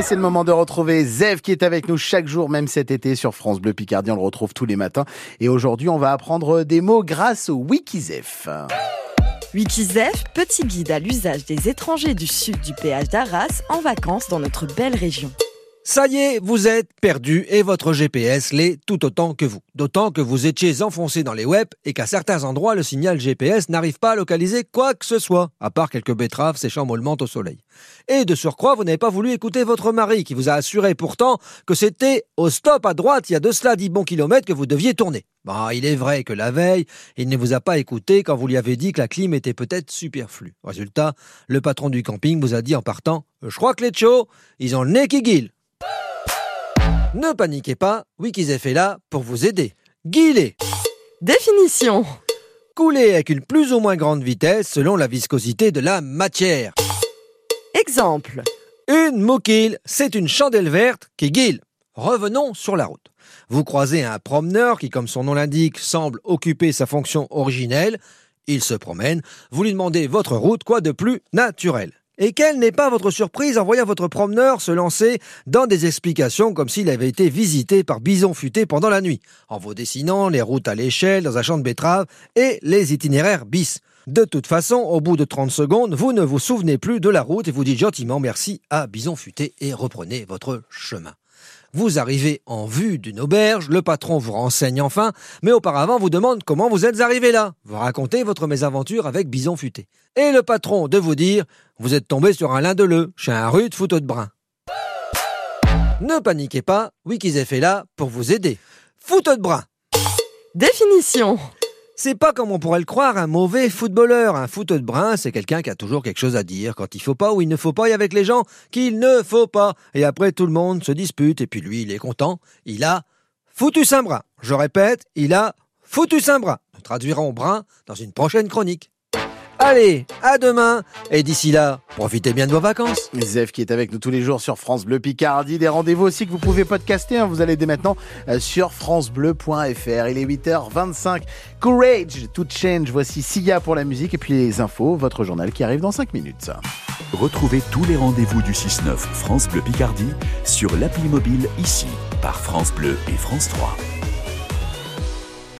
C'est le moment de retrouver Zev qui est avec nous chaque jour, même cet été sur France Bleu Picardie. On le retrouve tous les matins. Et aujourd'hui, on va apprendre des mots grâce au Wikizef. Wikizef, petit guide à l'usage des étrangers du sud du péage d'Arras en vacances dans notre belle région. Ça y est, vous êtes perdu et votre GPS l'est tout autant que vous. D'autant que vous étiez enfoncé dans les webs et qu'à certains endroits, le signal GPS n'arrive pas à localiser quoi que ce soit, à part quelques betteraves séchant mollement au soleil. Et de surcroît, vous n'avez pas voulu écouter votre mari qui vous a assuré pourtant que c'était au stop à droite, il y a de cela 10 bons kilomètres que vous deviez tourner. Bah, il est vrai que la veille, il ne vous a pas écouté quand vous lui avez dit que la clim était peut-être superflue. Résultat, le patron du camping vous a dit en partant, je crois que les chos, ils ont le nez qui guille. Ne paniquez pas, Wikizef est là pour vous aider. Guilez Définition Couler avec une plus ou moins grande vitesse selon la viscosité de la matière. Exemple Une mouquille, c'est une chandelle verte qui guille. Revenons sur la route. Vous croisez un promeneur qui, comme son nom l'indique, semble occuper sa fonction originelle. Il se promène. Vous lui demandez votre route, quoi de plus naturel? Et quelle n'est pas votre surprise en voyant votre promeneur se lancer dans des explications comme s'il avait été visité par bison futé pendant la nuit, en vous dessinant les routes à l'échelle dans un champ de betteraves et les itinéraires bis. De toute façon, au bout de 30 secondes, vous ne vous souvenez plus de la route et vous dites gentiment merci à Bison Futé et reprenez votre chemin. Vous arrivez en vue d'une auberge, le patron vous renseigne enfin, mais auparavant vous demande comment vous êtes arrivé là. Vous racontez votre mésaventure avec Bison Futé. Et le patron de vous dire, vous êtes tombé sur un lindeleu, chez un rude fouteau de brun. Ne paniquez pas, Wikizef est là pour vous aider. Fouteau de brun. Définition c'est pas comme on pourrait le croire un mauvais footballeur. Un foot de brun, c'est quelqu'un qui a toujours quelque chose à dire quand il faut pas ou il ne faut pas et avec les gens qu'il ne faut pas. Et après tout le monde se dispute et puis lui il est content. Il a foutu saint brin. Je répète, il a foutu saint brin. Nous traduirons brun dans une prochaine chronique. Allez, à demain Et d'ici là, profitez bien de vos vacances Zef qui est avec nous tous les jours sur France Bleu Picardie. Des rendez-vous aussi que vous pouvez podcaster. Hein. Vous allez dès maintenant euh, sur francebleu.fr. Il est 8h25. Courage to change. Voici Sia pour la musique et puis les infos. Votre journal qui arrive dans 5 minutes. Retrouvez tous les rendez-vous du 6-9 France Bleu Picardie sur l'appli mobile ici par France Bleu et France 3.